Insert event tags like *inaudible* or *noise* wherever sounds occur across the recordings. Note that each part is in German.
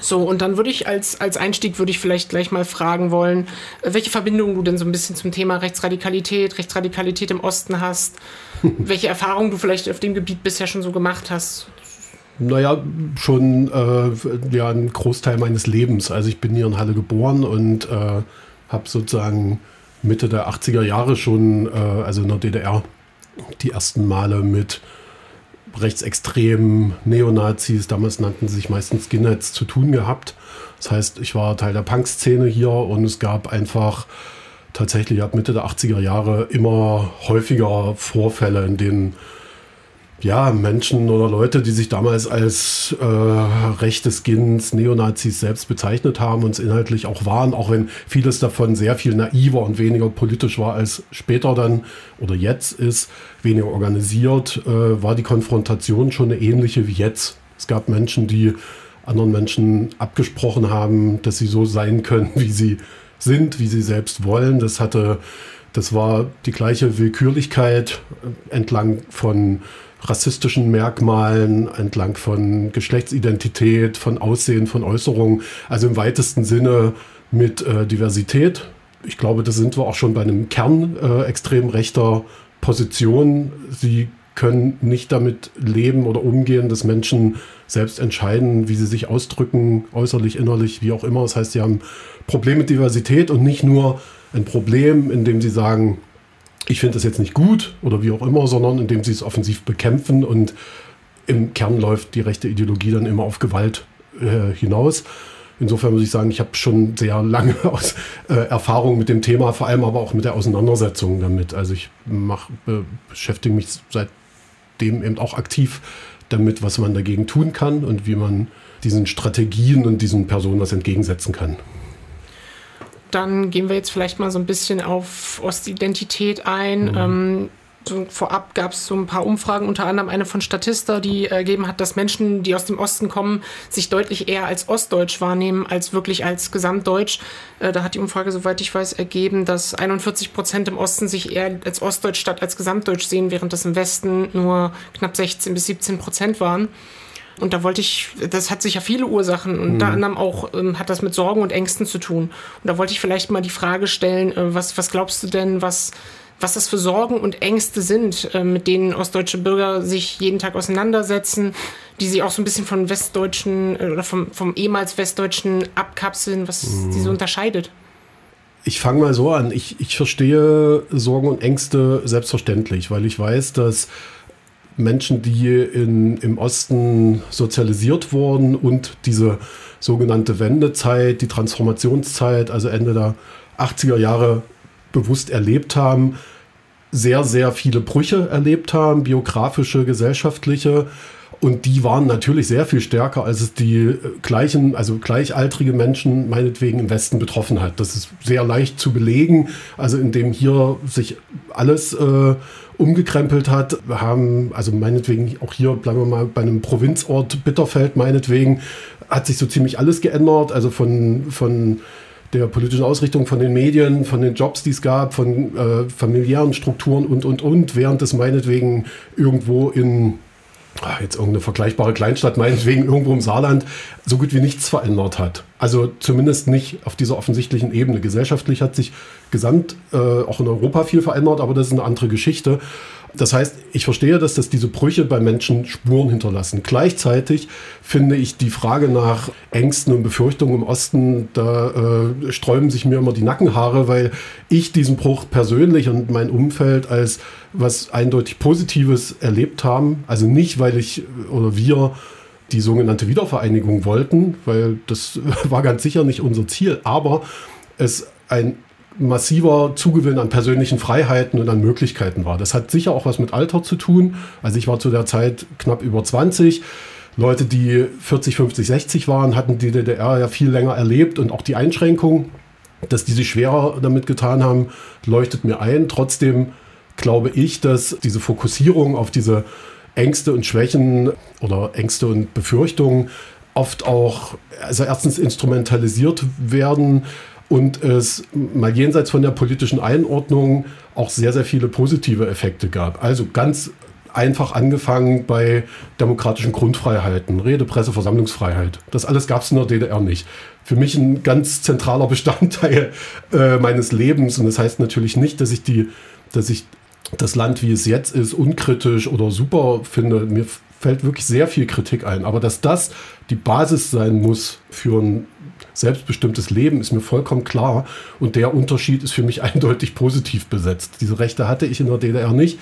So, und dann würde ich als, als Einstieg würde ich vielleicht gleich mal fragen wollen, äh, welche Verbindung du denn so ein bisschen zum Thema Rechtsradikalität, Rechtsradikalität im Osten hast, *laughs* welche Erfahrungen du vielleicht auf dem Gebiet bisher schon so gemacht hast. Naja, schon äh, ja, ein Großteil meines Lebens. Also ich bin hier in Halle geboren und äh, habe sozusagen Mitte der 80er Jahre schon, äh, also in der DDR, die ersten Male mit rechtsextremen Neonazis, damals nannten sie sich meistens Skinheads, zu tun gehabt. Das heißt, ich war Teil der Punk-Szene hier und es gab einfach tatsächlich ab Mitte der 80er Jahre immer häufiger Vorfälle, in denen ja, Menschen oder Leute, die sich damals als äh, rechte Skins, Neonazis selbst bezeichnet haben und es inhaltlich auch waren, auch wenn vieles davon sehr viel naiver und weniger politisch war als später dann oder jetzt ist, weniger organisiert, äh, war die Konfrontation schon eine ähnliche wie jetzt. Es gab Menschen, die anderen Menschen abgesprochen haben, dass sie so sein können, wie sie sind, wie sie selbst wollen. Das hatte, das war die gleiche Willkürlichkeit entlang von rassistischen Merkmalen, entlang von Geschlechtsidentität, von Aussehen, von Äußerungen, also im weitesten Sinne mit äh, Diversität. Ich glaube, da sind wir auch schon bei einem Kern äh, extrem rechter Position. Sie können nicht damit leben oder umgehen, dass Menschen selbst entscheiden, wie sie sich ausdrücken, äußerlich, innerlich, wie auch immer. Das heißt, sie haben Probleme mit Diversität und nicht nur ein Problem, in dem sie sagen, ich finde das jetzt nicht gut oder wie auch immer, sondern indem sie es offensiv bekämpfen und im Kern läuft die rechte Ideologie dann immer auf Gewalt äh, hinaus. Insofern muss ich sagen, ich habe schon sehr lange *laughs* aus, äh, Erfahrung mit dem Thema, vor allem aber auch mit der Auseinandersetzung damit. Also ich mach, äh, beschäftige mich seitdem eben auch aktiv damit, was man dagegen tun kann und wie man diesen Strategien und diesen Personen was entgegensetzen kann dann gehen wir jetzt vielleicht mal so ein bisschen auf Ostidentität ein. Mhm. Ähm, so vorab gab es so ein paar Umfragen, unter anderem eine von Statista, die ergeben hat, dass Menschen, die aus dem Osten kommen, sich deutlich eher als Ostdeutsch wahrnehmen, als wirklich als Gesamtdeutsch. Äh, da hat die Umfrage, soweit ich weiß, ergeben, dass 41 Prozent im Osten sich eher als Ostdeutsch statt als Gesamtdeutsch sehen, während das im Westen nur knapp 16 bis 17 Prozent waren. Und da wollte ich, das hat sicher viele Ursachen, und mhm. anderem auch ähm, hat das mit Sorgen und Ängsten zu tun. Und da wollte ich vielleicht mal die Frage stellen, äh, was, was glaubst du denn, was, was das für Sorgen und Ängste sind, äh, mit denen ostdeutsche Bürger sich jeden Tag auseinandersetzen, die sie auch so ein bisschen von westdeutschen äh, oder vom, vom ehemals westdeutschen abkapseln, was mhm. sie so unterscheidet? Ich fange mal so an. Ich, ich verstehe Sorgen und Ängste selbstverständlich, weil ich weiß, dass Menschen, die in, im Osten sozialisiert wurden und diese sogenannte Wendezeit, die Transformationszeit, also Ende der 80er Jahre bewusst erlebt haben, sehr, sehr viele Brüche erlebt haben, biografische, gesellschaftliche. Und die waren natürlich sehr viel stärker, als es die äh, gleichen, also gleichaltrige Menschen meinetwegen im Westen betroffen hat. Das ist sehr leicht zu belegen. Also indem hier sich alles äh, umgekrempelt hat. Haben, also meinetwegen auch hier, bleiben wir mal bei einem Provinzort Bitterfeld, meinetwegen, hat sich so ziemlich alles geändert. Also von, von der politischen Ausrichtung von den Medien, von den Jobs, die es gab, von äh, familiären Strukturen und, und, und, während es meinetwegen irgendwo in jetzt irgendeine vergleichbare Kleinstadt, meinetwegen irgendwo im Saarland, so gut wie nichts verändert hat. Also zumindest nicht auf dieser offensichtlichen Ebene. Gesellschaftlich hat sich gesamt äh, auch in Europa viel verändert, aber das ist eine andere Geschichte. Das heißt, ich verstehe, dass das diese Brüche bei Menschen Spuren hinterlassen. Gleichzeitig finde ich die Frage nach Ängsten und Befürchtungen im Osten, da äh, sträuben sich mir immer die Nackenhaare, weil ich diesen Bruch persönlich und mein Umfeld als was eindeutig Positives erlebt haben. Also nicht, weil ich oder wir die sogenannte Wiedervereinigung wollten, weil das *laughs* war ganz sicher nicht unser Ziel, aber es ein massiver Zugewinn an persönlichen Freiheiten und an Möglichkeiten war. Das hat sicher auch was mit Alter zu tun. Also ich war zu der Zeit knapp über 20. Leute, die 40, 50, 60 waren, hatten die DDR ja viel länger erlebt und auch die Einschränkungen, dass die sich schwerer damit getan haben, leuchtet mir ein. Trotzdem glaube ich, dass diese Fokussierung auf diese Ängste und Schwächen oder Ängste und Befürchtungen oft auch, also erstens instrumentalisiert werden, und es mal jenseits von der politischen Einordnung auch sehr, sehr viele positive Effekte gab. Also ganz einfach angefangen bei demokratischen Grundfreiheiten, Rede, Presse, Versammlungsfreiheit. Das alles gab es in der DDR nicht. Für mich ein ganz zentraler *laughs* Bestandteil äh, meines Lebens. Und das heißt natürlich nicht, dass ich die, dass ich das Land, wie es jetzt ist, unkritisch oder super finde. Mir fällt wirklich sehr viel Kritik ein. Aber dass das die Basis sein muss für ein selbstbestimmtes Leben, ist mir vollkommen klar. Und der Unterschied ist für mich *laughs* eindeutig positiv besetzt. Diese Rechte hatte ich in der DDR nicht.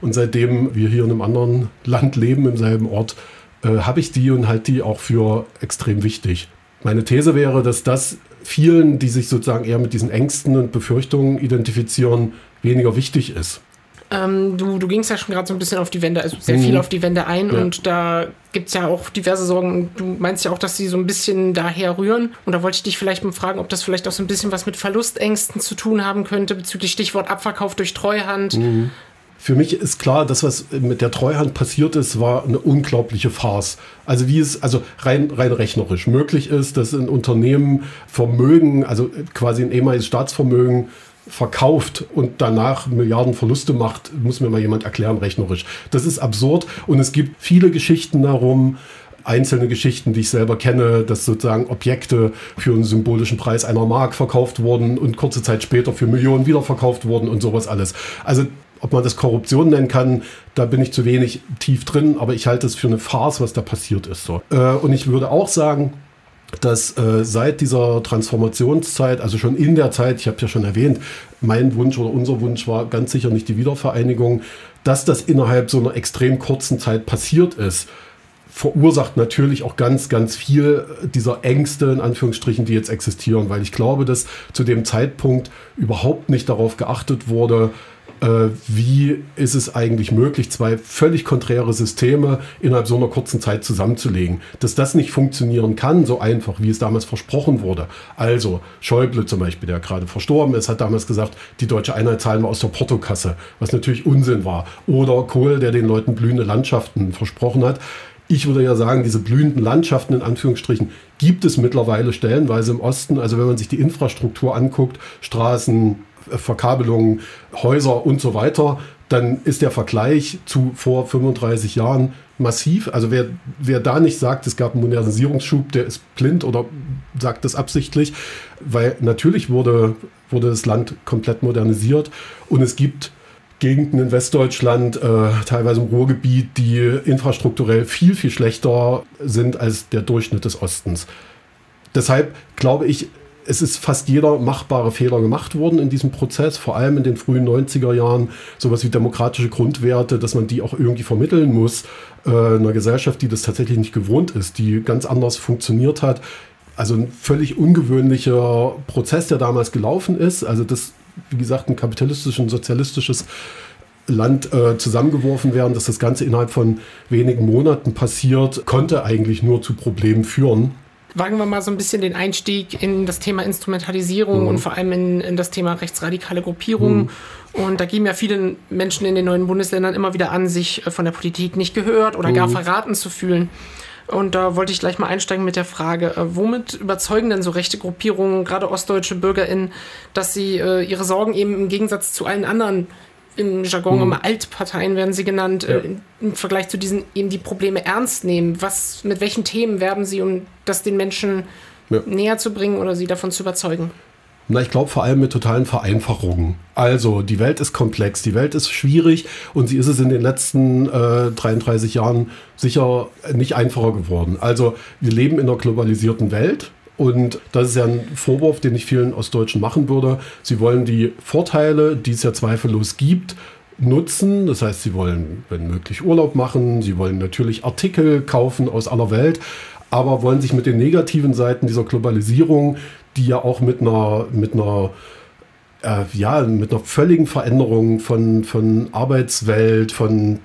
Und seitdem wir hier in einem anderen Land leben, im selben Ort, äh, habe ich die und halte die auch für extrem wichtig. Meine These wäre, dass das vielen, die sich sozusagen eher mit diesen Ängsten und Befürchtungen identifizieren, weniger wichtig ist. Ähm, du, du gingst ja schon gerade so ein bisschen auf die Wände, also sehr mhm. viel auf die Wände ein ja. und da gibt es ja auch diverse Sorgen. Du meinst ja auch, dass sie so ein bisschen daher rühren. Und da wollte ich dich vielleicht mal fragen, ob das vielleicht auch so ein bisschen was mit Verlustängsten zu tun haben könnte, bezüglich Stichwort Abverkauf durch Treuhand. Mhm. Für mich ist klar, das, was mit der Treuhand passiert ist, war eine unglaubliche Farce. Also wie es also rein, rein rechnerisch möglich ist, dass ein Unternehmen Vermögen, also quasi ein ehemaliges Staatsvermögen, verkauft und danach Milliarden Verluste macht, muss mir mal jemand erklären, rechnerisch. Das ist absurd und es gibt viele Geschichten darum, einzelne Geschichten, die ich selber kenne, dass sozusagen Objekte für einen symbolischen Preis einer Mark verkauft wurden und kurze Zeit später für Millionen wieder verkauft wurden und sowas alles. Also ob man das Korruption nennen kann, da bin ich zu wenig tief drin, aber ich halte es für eine Farce, was da passiert ist. So. Äh, und ich würde auch sagen, dass äh, seit dieser Transformationszeit, also schon in der Zeit, ich habe ja schon erwähnt, mein Wunsch oder unser Wunsch war ganz sicher nicht die Wiedervereinigung, dass das innerhalb so einer extrem kurzen Zeit passiert ist, verursacht natürlich auch ganz, ganz viel dieser Ängste, in Anführungsstrichen, die jetzt existieren, weil ich glaube, dass zu dem Zeitpunkt überhaupt nicht darauf geachtet wurde, wie ist es eigentlich möglich, zwei völlig konträre Systeme innerhalb so einer kurzen Zeit zusammenzulegen. Dass das nicht funktionieren kann, so einfach, wie es damals versprochen wurde. Also Schäuble zum Beispiel, der gerade verstorben ist, hat damals gesagt, die deutsche Einheit zahlen wir aus der Portokasse, was natürlich Unsinn war. Oder Kohl, der den Leuten blühende Landschaften versprochen hat. Ich würde ja sagen, diese blühenden Landschaften in Anführungsstrichen gibt es mittlerweile stellenweise im Osten. Also wenn man sich die Infrastruktur anguckt, Straßen, Verkabelungen, Häuser und so weiter, dann ist der Vergleich zu vor 35 Jahren massiv. Also wer, wer da nicht sagt, es gab einen Modernisierungsschub, der ist blind oder sagt das absichtlich, weil natürlich wurde, wurde das Land komplett modernisiert und es gibt Gegenden in Westdeutschland, äh, teilweise im Ruhrgebiet, die infrastrukturell viel, viel schlechter sind als der Durchschnitt des Ostens. Deshalb glaube ich, es ist fast jeder machbare Fehler gemacht worden in diesem Prozess, vor allem in den frühen 90er Jahren, sowas wie demokratische Grundwerte, dass man die auch irgendwie vermitteln muss, äh, einer Gesellschaft, die das tatsächlich nicht gewohnt ist, die ganz anders funktioniert hat. Also ein völlig ungewöhnlicher Prozess, der damals gelaufen ist. Also das, wie gesagt, ein kapitalistisches und sozialistisches Land äh, zusammengeworfen werden, dass das Ganze innerhalb von wenigen Monaten passiert, konnte eigentlich nur zu Problemen führen wagen wir mal so ein bisschen den Einstieg in das Thema Instrumentalisierung mhm. und vor allem in, in, das Thema rechtsradikale Gruppierungen. Mhm. Und da geben ja viele Menschen in den neuen Bundesländern immer wieder an, sich äh, von der Politik nicht gehört oder mhm. gar verraten zu fühlen. Und da wollte ich gleich mal einsteigen mit der Frage, äh, womit überzeugen denn so rechte Gruppierungen, gerade ostdeutsche BürgerInnen, dass sie äh, ihre Sorgen eben im Gegensatz zu allen anderen im Jargon mhm. immer Altparteien werden sie genannt, ja. äh, im Vergleich zu diesen eben die Probleme ernst nehmen. Was, mit welchen Themen werben sie, um das den Menschen ja. näher zu bringen oder sie davon zu überzeugen? Na, ich glaube vor allem mit totalen Vereinfachungen. Also, die Welt ist komplex, die Welt ist schwierig und sie ist es in den letzten äh, 33 Jahren sicher nicht einfacher geworden. Also, wir leben in einer globalisierten Welt und das ist ja ein Vorwurf, den ich vielen Ostdeutschen machen würde. Sie wollen die Vorteile, die es ja zweifellos gibt, nutzen. Das heißt, sie wollen, wenn möglich, Urlaub machen. Sie wollen natürlich Artikel kaufen aus aller Welt, aber wollen sich mit den negativen Seiten dieser Globalisierung, die ja auch mit einer, mit einer äh, ja, mit einer völligen Veränderung von, von Arbeitswelt, von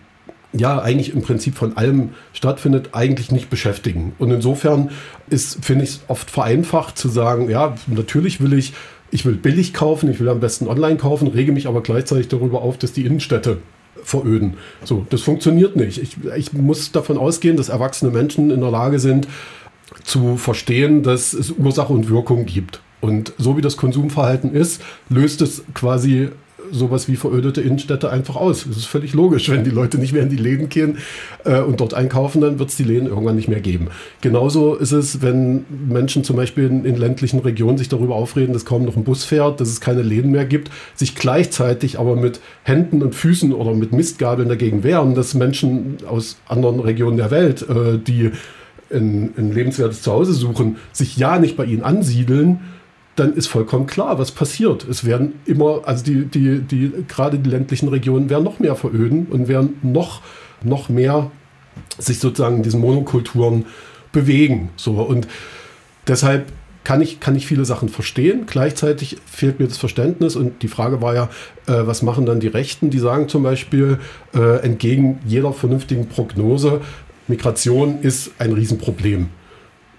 ja eigentlich im Prinzip von allem stattfindet, eigentlich nicht beschäftigen. Und insofern ist, finde ich es oft vereinfacht zu sagen, ja, natürlich will ich, ich will billig kaufen, ich will am besten online kaufen, rege mich aber gleichzeitig darüber auf, dass die Innenstädte veröden. So, das funktioniert nicht. Ich, ich muss davon ausgehen, dass erwachsene Menschen in der Lage sind, zu verstehen, dass es Ursache und Wirkung gibt. Und so wie das Konsumverhalten ist, löst es quasi sowas wie verödete Innenstädte einfach aus. Das ist völlig logisch. Wenn die Leute nicht mehr in die Läden gehen äh, und dort einkaufen, dann wird es die Läden irgendwann nicht mehr geben. Genauso ist es, wenn Menschen zum Beispiel in, in ländlichen Regionen sich darüber aufreden, dass kaum noch ein Bus fährt, dass es keine Läden mehr gibt, sich gleichzeitig aber mit Händen und Füßen oder mit Mistgabeln dagegen wehren, dass Menschen aus anderen Regionen der Welt, äh, die ein, ein lebenswertes Zuhause suchen, sich ja nicht bei ihnen ansiedeln, dann ist vollkommen klar, was passiert. Es werden immer, also die, die, die, gerade die ländlichen Regionen werden noch mehr veröden und werden noch, noch mehr sich sozusagen in diesen Monokulturen bewegen. So, und deshalb kann ich, kann ich viele Sachen verstehen. Gleichzeitig fehlt mir das Verständnis und die Frage war ja, äh, was machen dann die Rechten? Die sagen zum Beispiel, äh, entgegen jeder vernünftigen Prognose, Migration ist ein Riesenproblem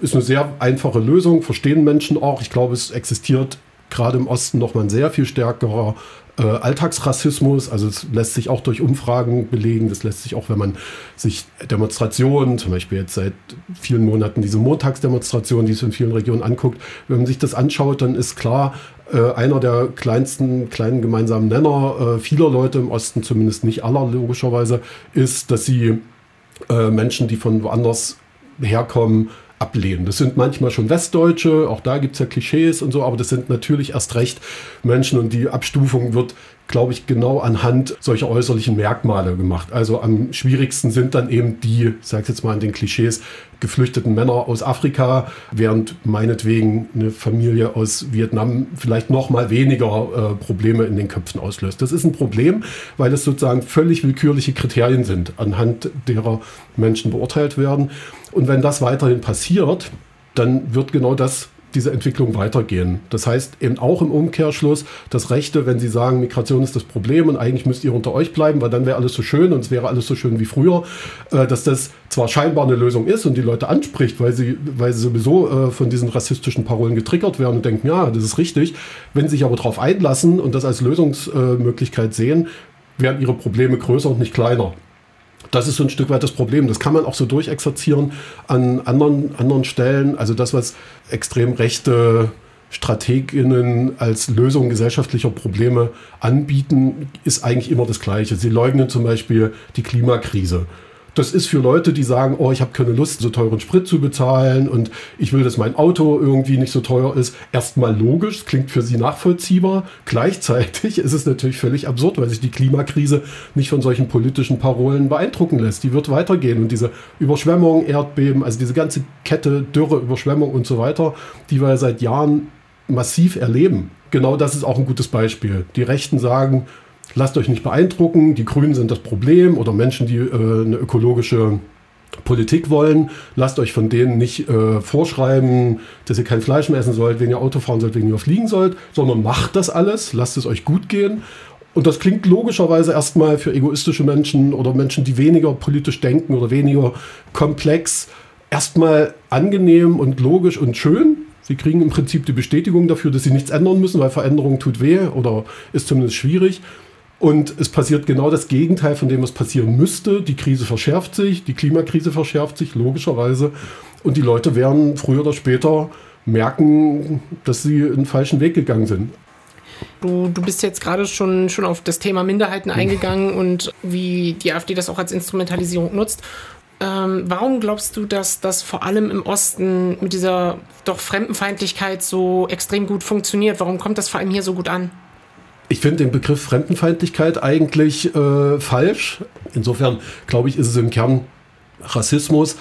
ist eine sehr einfache Lösung, verstehen Menschen auch. Ich glaube, es existiert gerade im Osten noch mal ein sehr viel stärkerer äh, Alltagsrassismus. Also es lässt sich auch durch Umfragen belegen. Das lässt sich auch, wenn man sich Demonstrationen, zum Beispiel jetzt seit vielen Monaten diese Montagsdemonstrationen, die es in vielen Regionen anguckt, wenn man sich das anschaut, dann ist klar, äh, einer der kleinsten kleinen gemeinsamen Nenner äh, vieler Leute im Osten, zumindest nicht aller logischerweise, ist, dass sie äh, Menschen, die von woanders herkommen, ablehnen. Das sind manchmal schon Westdeutsche, auch da gibt es ja Klischees und so, aber das sind natürlich erst recht Menschen und die Abstufung wird, glaube ich, genau anhand solcher äußerlichen Merkmale gemacht. Also am schwierigsten sind dann eben die, ich sage jetzt mal in den Klischees, geflüchteten Männer aus Afrika, während meinetwegen eine Familie aus Vietnam vielleicht noch mal weniger äh, Probleme in den Köpfen auslöst. Das ist ein Problem, weil es sozusagen völlig willkürliche Kriterien sind, anhand derer Menschen beurteilt werden. Und wenn das weiterhin passiert, dann wird genau das diese Entwicklung weitergehen. Das heißt eben auch im Umkehrschluss, dass Rechte, wenn sie sagen, Migration ist das Problem und eigentlich müsst ihr unter euch bleiben, weil dann wäre alles so schön und es wäre alles so schön wie früher, äh, dass das zwar scheinbar eine Lösung ist und die Leute anspricht, weil sie, weil sie sowieso äh, von diesen rassistischen Parolen getriggert werden und denken, ja, das ist richtig. Wenn sie sich aber darauf einlassen und das als Lösungsmöglichkeit sehen, werden ihre Probleme größer und nicht kleiner. Das ist so ein Stück weit das Problem. Das kann man auch so durchexerzieren an anderen, anderen Stellen. Also das, was extrem rechte Strateginnen als Lösung gesellschaftlicher Probleme anbieten, ist eigentlich immer das Gleiche. Sie leugnen zum Beispiel die Klimakrise. Das ist für Leute, die sagen, oh, ich habe keine Lust, so teuren Sprit zu bezahlen und ich will, dass mein Auto irgendwie nicht so teuer ist. Erstmal logisch, klingt für sie nachvollziehbar. Gleichzeitig ist es natürlich völlig absurd, weil sich die Klimakrise nicht von solchen politischen Parolen beeindrucken lässt. Die wird weitergehen und diese Überschwemmungen, Erdbeben, also diese ganze Kette Dürre, Überschwemmung und so weiter, die wir seit Jahren massiv erleben. Genau das ist auch ein gutes Beispiel. Die Rechten sagen, lasst euch nicht beeindrucken, die Grünen sind das Problem oder Menschen, die äh, eine ökologische Politik wollen, lasst euch von denen nicht äh, vorschreiben, dass ihr kein Fleisch mehr essen sollt, wenn ihr Auto fahren sollt, wenn ihr fliegen sollt, sondern macht das alles, lasst es euch gut gehen. Und das klingt logischerweise erstmal für egoistische Menschen oder Menschen, die weniger politisch denken oder weniger komplex, erstmal angenehm und logisch und schön. Sie kriegen im Prinzip die Bestätigung dafür, dass sie nichts ändern müssen, weil Veränderung tut weh oder ist zumindest schwierig. Und es passiert genau das Gegenteil von dem, was passieren müsste. Die Krise verschärft sich, die Klimakrise verschärft sich, logischerweise. Und die Leute werden früher oder später merken, dass sie einen falschen Weg gegangen sind. Du, du bist jetzt gerade schon, schon auf das Thema Minderheiten eingegangen und wie die AfD das auch als Instrumentalisierung nutzt. Ähm, warum glaubst du, dass das vor allem im Osten mit dieser doch Fremdenfeindlichkeit so extrem gut funktioniert? Warum kommt das vor allem hier so gut an? Ich finde den Begriff Fremdenfeindlichkeit eigentlich äh, falsch. Insofern glaube ich, ist es im Kern Rassismus,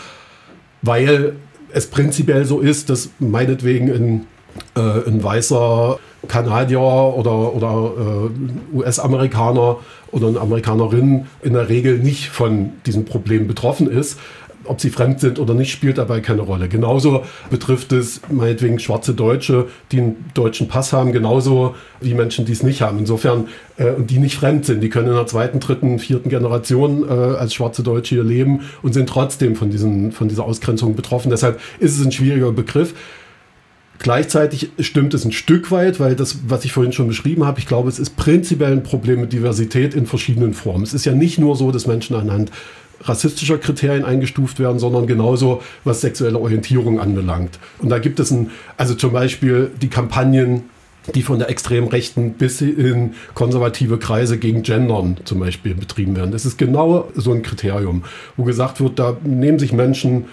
weil es prinzipiell so ist, dass meinetwegen ein, äh, ein weißer Kanadier oder, oder äh, US-Amerikaner oder eine Amerikanerin in der Regel nicht von diesem Problem betroffen ist ob sie fremd sind oder nicht, spielt dabei keine Rolle. Genauso betrifft es meinetwegen schwarze Deutsche, die einen deutschen Pass haben, genauso wie Menschen, die es nicht haben. Insofern, äh, die nicht fremd sind, die können in der zweiten, dritten, vierten Generation äh, als schwarze Deutsche hier leben und sind trotzdem von, diesen, von dieser Ausgrenzung betroffen. Deshalb ist es ein schwieriger Begriff. Gleichzeitig stimmt es ein Stück weit, weil das, was ich vorhin schon beschrieben habe, ich glaube, es ist prinzipiell ein Problem mit Diversität in verschiedenen Formen. Es ist ja nicht nur so, dass Menschen anhand rassistischer Kriterien eingestuft werden, sondern genauso was sexuelle Orientierung anbelangt. Und da gibt es ein, also zum Beispiel die Kampagnen die von der extrem Rechten bis in konservative Kreise gegen Gendern zum Beispiel betrieben werden. Das ist genau so ein Kriterium, wo gesagt wird, da nehmen sich Menschen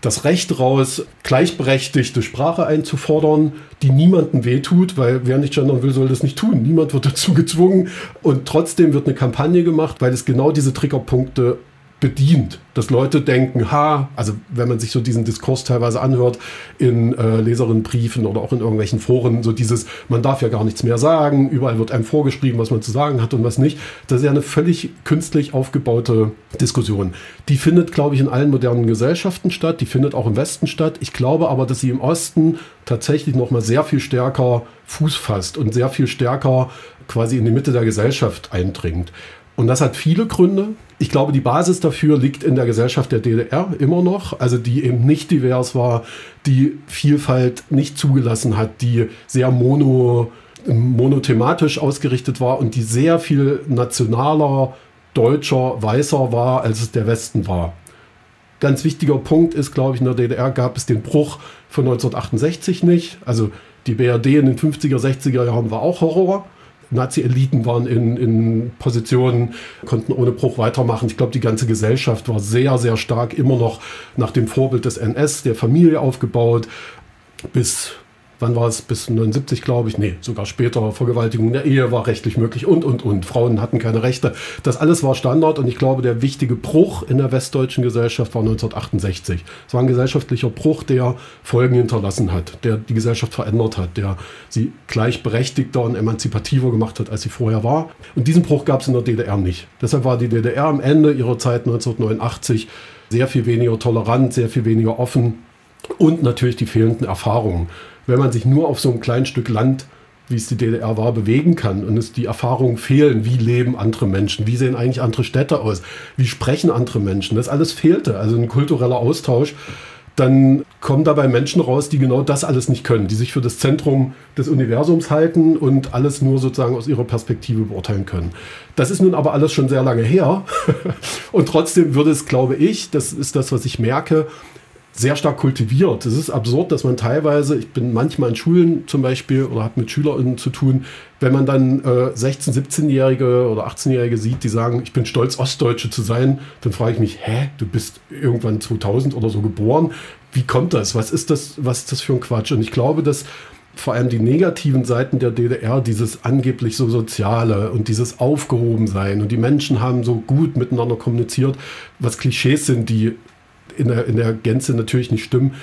das Recht raus, gleichberechtigte Sprache einzufordern, die niemandem wehtut, weil wer nicht gendern will, soll das nicht tun. Niemand wird dazu gezwungen. Und trotzdem wird eine Kampagne gemacht, weil es genau diese Triggerpunkte bedient, dass Leute denken, ha, also wenn man sich so diesen Diskurs teilweise anhört in äh, Leserinnenbriefen oder auch in irgendwelchen Foren, so dieses, man darf ja gar nichts mehr sagen, überall wird einem vorgeschrieben, was man zu sagen hat und was nicht. Das ist ja eine völlig künstlich aufgebaute Diskussion. Die findet, glaube ich, in allen modernen Gesellschaften statt, die findet auch im Westen statt. Ich glaube aber, dass sie im Osten tatsächlich noch mal sehr viel stärker Fuß fasst und sehr viel stärker quasi in die Mitte der Gesellschaft eindringt. Und das hat viele Gründe. Ich glaube, die Basis dafür liegt in der Gesellschaft der DDR immer noch, also die eben nicht divers war, die Vielfalt nicht zugelassen hat, die sehr mono, monothematisch ausgerichtet war und die sehr viel nationaler, deutscher, weißer war, als es der Westen war. Ganz wichtiger Punkt ist, glaube ich, in der DDR gab es den Bruch von 1968 nicht. Also die BRD in den 50er, 60er Jahren war auch Horror. Nazi-Eliten waren in, in Positionen, konnten ohne Bruch weitermachen. Ich glaube, die ganze Gesellschaft war sehr, sehr stark immer noch nach dem Vorbild des NS, der Familie aufgebaut, bis wann war es, bis 79, glaube ich, nee, sogar später, Vergewaltigung der Ehe war rechtlich möglich und, und, und. Frauen hatten keine Rechte. Das alles war Standard und ich glaube, der wichtige Bruch in der westdeutschen Gesellschaft war 1968. Es war ein gesellschaftlicher Bruch, der Folgen hinterlassen hat, der die Gesellschaft verändert hat, der sie gleichberechtigter und emanzipativer gemacht hat, als sie vorher war. Und diesen Bruch gab es in der DDR nicht. Deshalb war die DDR am Ende ihrer Zeit 1989 sehr viel weniger tolerant, sehr viel weniger offen und natürlich die fehlenden Erfahrungen wenn man sich nur auf so einem kleinen Stück Land, wie es die DDR war, bewegen kann und es die Erfahrungen fehlen, wie leben andere Menschen, wie sehen eigentlich andere Städte aus, wie sprechen andere Menschen, das alles fehlte, also ein kultureller Austausch, dann kommen dabei Menschen raus, die genau das alles nicht können, die sich für das Zentrum des Universums halten und alles nur sozusagen aus ihrer Perspektive beurteilen können. Das ist nun aber alles schon sehr lange her *laughs* und trotzdem würde es, glaube ich, das ist das, was ich merke, sehr stark kultiviert. Es ist absurd, dass man teilweise, ich bin manchmal in Schulen zum Beispiel oder habe mit SchülerInnen zu tun, wenn man dann äh, 16-, 17-Jährige oder 18-Jährige sieht, die sagen, ich bin stolz, Ostdeutsche zu sein, dann frage ich mich, hä, du bist irgendwann 2000 oder so geboren. Wie kommt das? Was ist das, was ist das für ein Quatsch? Und ich glaube, dass vor allem die negativen Seiten der DDR, dieses angeblich so Soziale und dieses Aufgehobensein und die Menschen haben so gut miteinander kommuniziert, was Klischees sind, die in der, in der Gänze natürlich nicht stimmen,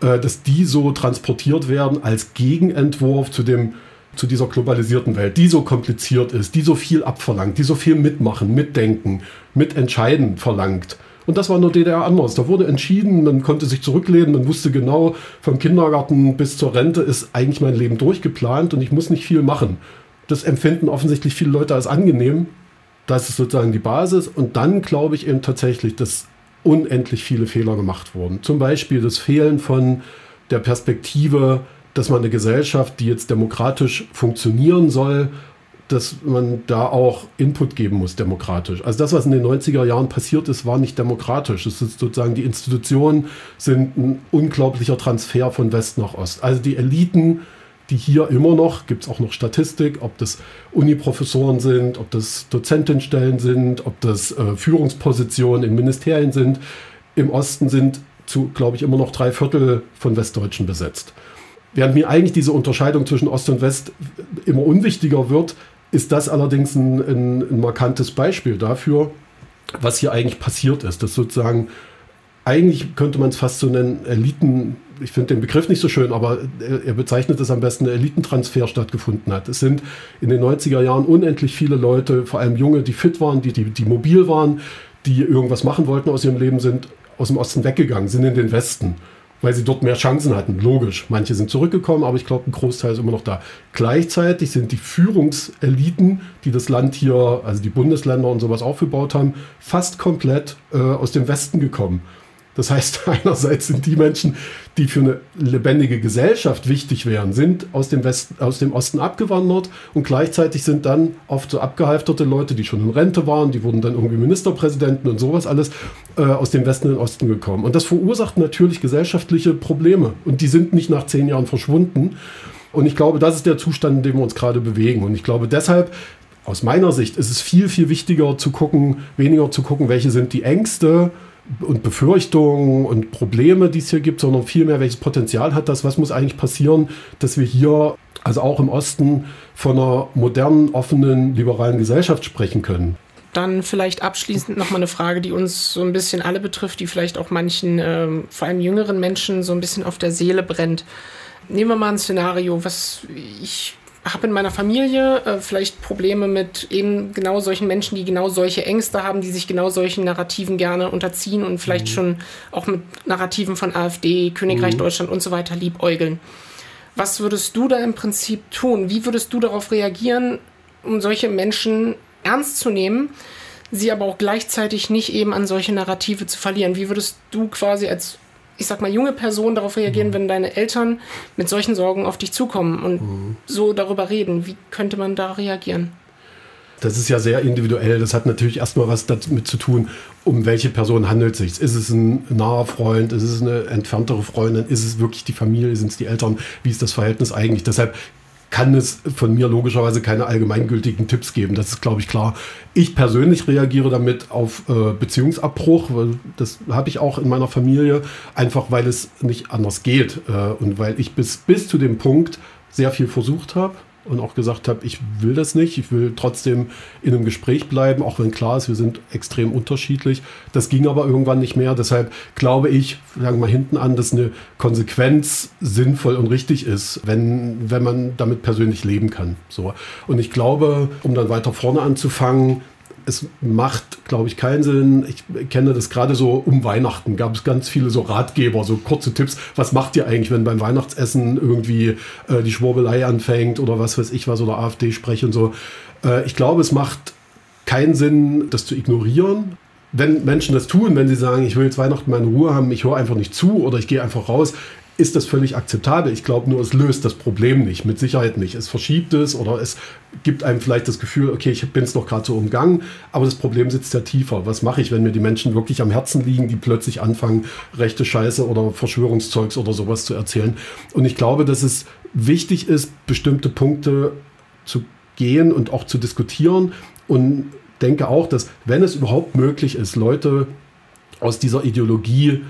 äh, dass die so transportiert werden als Gegenentwurf zu dem zu dieser globalisierten Welt, die so kompliziert ist, die so viel abverlangt, die so viel mitmachen, mitdenken, mitentscheiden verlangt. Und das war der DDR anders. Da wurde entschieden, man konnte sich zurücklehnen, man wusste genau, vom Kindergarten bis zur Rente ist eigentlich mein Leben durchgeplant und ich muss nicht viel machen. Das empfinden offensichtlich viele Leute als angenehm. Das ist sozusagen die Basis. Und dann glaube ich eben tatsächlich, dass unendlich viele Fehler gemacht wurden. Zum Beispiel das Fehlen von der Perspektive, dass man eine Gesellschaft, die jetzt demokratisch funktionieren soll, dass man da auch Input geben muss, demokratisch. Also das, was in den 90er Jahren passiert ist, war nicht demokratisch. Es ist sozusagen, die Institutionen sind ein unglaublicher Transfer von West nach Ost. Also die Eliten die hier immer noch, gibt es auch noch Statistik, ob das Uniprofessoren sind, ob das Dozentenstellen sind, ob das äh, Führungspositionen in Ministerien sind. Im Osten sind zu, glaube ich, immer noch drei Viertel von Westdeutschen besetzt. Während mir eigentlich diese Unterscheidung zwischen Ost und West immer unwichtiger wird, ist das allerdings ein, ein, ein markantes Beispiel dafür, was hier eigentlich passiert ist. Dass sozusagen, eigentlich könnte man es fast so nennen, Eliten, ich finde den Begriff nicht so schön, aber er bezeichnet es am besten, Elitentransfer stattgefunden hat. Es sind in den 90er Jahren unendlich viele Leute, vor allem Junge, die fit waren, die, die, die mobil waren, die irgendwas machen wollten aus ihrem Leben, sind aus dem Osten weggegangen, sind in den Westen, weil sie dort mehr Chancen hatten. Logisch. Manche sind zurückgekommen, aber ich glaube, ein Großteil ist immer noch da. Gleichzeitig sind die Führungseliten, die das Land hier, also die Bundesländer und sowas aufgebaut haben, fast komplett äh, aus dem Westen gekommen. Das heißt, *laughs* einerseits sind die Menschen, die für eine lebendige Gesellschaft wichtig wären, sind aus dem, Westen, aus dem Osten abgewandert und gleichzeitig sind dann oft so abgehalfterte Leute, die schon in Rente waren, die wurden dann irgendwie Ministerpräsidenten und sowas alles, äh, aus dem Westen in den Osten gekommen. Und das verursacht natürlich gesellschaftliche Probleme und die sind nicht nach zehn Jahren verschwunden. Und ich glaube, das ist der Zustand, in dem wir uns gerade bewegen. Und ich glaube, deshalb aus meiner Sicht ist es viel, viel wichtiger zu gucken, weniger zu gucken, welche sind die Ängste und Befürchtungen und Probleme, die es hier gibt, sondern vielmehr, welches Potenzial hat das, was muss eigentlich passieren, dass wir hier, also auch im Osten, von einer modernen, offenen, liberalen Gesellschaft sprechen können. Dann vielleicht abschließend nochmal eine Frage, die uns so ein bisschen alle betrifft, die vielleicht auch manchen, ähm, vor allem jüngeren Menschen, so ein bisschen auf der Seele brennt. Nehmen wir mal ein Szenario, was ich habe in meiner Familie äh, vielleicht Probleme mit eben genau solchen Menschen, die genau solche Ängste haben, die sich genau solchen Narrativen gerne unterziehen und vielleicht mhm. schon auch mit Narrativen von AfD, Königreich mhm. Deutschland und so weiter liebäugeln. Was würdest du da im Prinzip tun? Wie würdest du darauf reagieren, um solche Menschen ernst zu nehmen, sie aber auch gleichzeitig nicht eben an solche Narrative zu verlieren? Wie würdest du quasi als ich sag mal, junge Personen darauf reagieren, mhm. wenn deine Eltern mit solchen Sorgen auf dich zukommen und mhm. so darüber reden? Wie könnte man da reagieren? Das ist ja sehr individuell. Das hat natürlich erstmal was damit zu tun, um welche Person handelt es sich. Ist es ein naher Freund? Ist es eine entferntere Freundin? Ist es wirklich die Familie? Sind es die Eltern? Wie ist das Verhältnis eigentlich? Deshalb kann es von mir logischerweise keine allgemeingültigen Tipps geben. Das ist, glaube ich, klar. Ich persönlich reagiere damit auf äh, Beziehungsabbruch. Das habe ich auch in meiner Familie, einfach weil es nicht anders geht äh, und weil ich bis, bis zu dem Punkt sehr viel versucht habe und auch gesagt habe, ich will das nicht, ich will trotzdem in einem Gespräch bleiben, auch wenn klar ist, wir sind extrem unterschiedlich. Das ging aber irgendwann nicht mehr. Deshalb glaube ich, sagen wir mal hinten an, dass eine Konsequenz sinnvoll und richtig ist, wenn, wenn man damit persönlich leben kann. So. Und ich glaube, um dann weiter vorne anzufangen, es macht, glaube ich, keinen Sinn. Ich kenne das gerade so um Weihnachten, gab es ganz viele so Ratgeber, so kurze Tipps. Was macht ihr eigentlich, wenn beim Weihnachtsessen irgendwie äh, die Schwurbelei anfängt oder was weiß ich was oder AfD spreche und so. Äh, ich glaube, es macht keinen Sinn, das zu ignorieren. Wenn Menschen das tun, wenn sie sagen, ich will jetzt Weihnachten meine Ruhe haben, ich höre einfach nicht zu oder ich gehe einfach raus, ist das völlig akzeptabel. Ich glaube nur, es löst das Problem nicht, mit Sicherheit nicht. Es verschiebt es oder es gibt einem vielleicht das Gefühl, okay, ich bin es noch gerade so umgangen, aber das Problem sitzt ja tiefer. Was mache ich, wenn mir die Menschen wirklich am Herzen liegen, die plötzlich anfangen, rechte Scheiße oder Verschwörungszeugs oder sowas zu erzählen? Und ich glaube, dass es wichtig ist, bestimmte Punkte zu gehen und auch zu diskutieren und denke auch, dass wenn es überhaupt möglich ist, Leute aus dieser Ideologie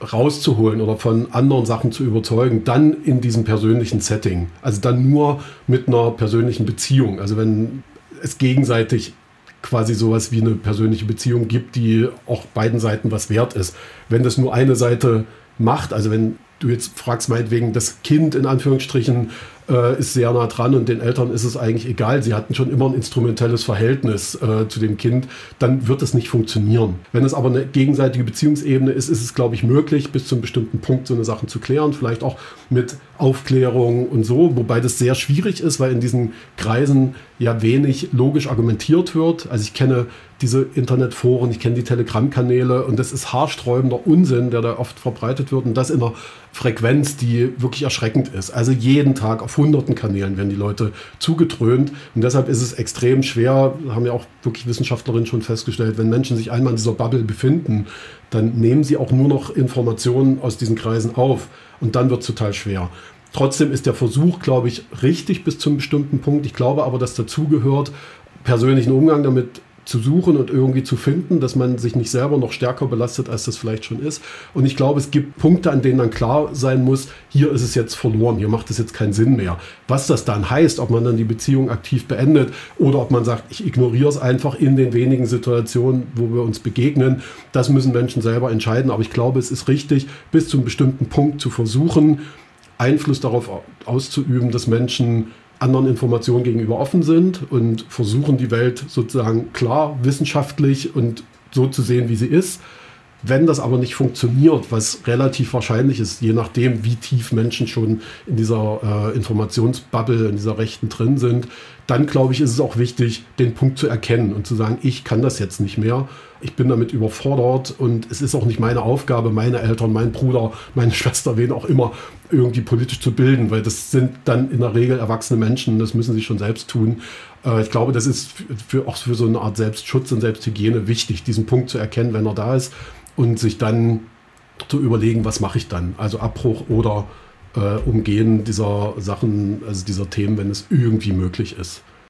rauszuholen oder von anderen Sachen zu überzeugen, dann in diesem persönlichen Setting. Also dann nur mit einer persönlichen Beziehung. Also wenn es gegenseitig quasi sowas wie eine persönliche Beziehung gibt, die auch beiden Seiten was wert ist. Wenn das nur eine Seite macht, also wenn du jetzt fragst meinetwegen, das Kind in Anführungsstrichen äh, ist sehr nah dran und den Eltern ist es eigentlich egal. Sie hatten schon immer ein instrumentelles Verhältnis äh, zu dem Kind. Dann wird es nicht funktionieren. Wenn es aber eine gegenseitige Beziehungsebene ist, ist es, glaube ich, möglich, bis zu einem bestimmten Punkt so eine Sachen zu klären. Vielleicht auch mit Aufklärung und so. Wobei das sehr schwierig ist, weil in diesen Kreisen ja wenig logisch argumentiert wird. Also ich kenne diese Internetforen, ich kenne die Telegram-Kanäle und das ist haarsträubender Unsinn, der da oft verbreitet wird und das in einer Frequenz, die wirklich erschreckend ist. Also jeden Tag auf hunderten Kanälen werden die Leute zugetrönt und deshalb ist es extrem schwer, haben ja auch wirklich Wissenschaftlerinnen schon festgestellt, wenn Menschen sich einmal in dieser Bubble befinden, dann nehmen sie auch nur noch Informationen aus diesen Kreisen auf und dann wird es total schwer. Trotzdem ist der Versuch, glaube ich, richtig bis zum bestimmten Punkt. Ich glaube aber, dass dazugehört, persönlichen Umgang damit zu suchen und irgendwie zu finden, dass man sich nicht selber noch stärker belastet, als das vielleicht schon ist. Und ich glaube, es gibt Punkte, an denen dann klar sein muss, hier ist es jetzt verloren, hier macht es jetzt keinen Sinn mehr. Was das dann heißt, ob man dann die Beziehung aktiv beendet oder ob man sagt, ich ignoriere es einfach in den wenigen Situationen, wo wir uns begegnen, das müssen Menschen selber entscheiden. Aber ich glaube, es ist richtig, bis zu einem bestimmten Punkt zu versuchen, Einfluss darauf auszuüben, dass Menschen anderen Informationen gegenüber offen sind und versuchen die Welt sozusagen klar wissenschaftlich und so zu sehen, wie sie ist. Wenn das aber nicht funktioniert, was relativ wahrscheinlich ist, je nachdem, wie tief Menschen schon in dieser äh, Informationsbubble, in dieser Rechten drin sind, dann glaube ich, ist es auch wichtig, den Punkt zu erkennen und zu sagen, ich kann das jetzt nicht mehr. Ich bin damit überfordert und es ist auch nicht meine Aufgabe, meine Eltern, mein Bruder, meine *laughs* Schwester, wen auch immer, irgendwie politisch zu bilden, weil das sind dann in der Regel erwachsene Menschen, das müssen sie schon selbst tun. Äh, ich glaube, das ist für, auch für so eine Art Selbstschutz und Selbsthygiene wichtig, diesen Punkt zu erkennen, wenn er da ist und sich dann zu überlegen, was mache ich dann? Also Abbruch oder äh, Umgehen dieser Sachen, also dieser Themen, wenn es irgendwie möglich ist.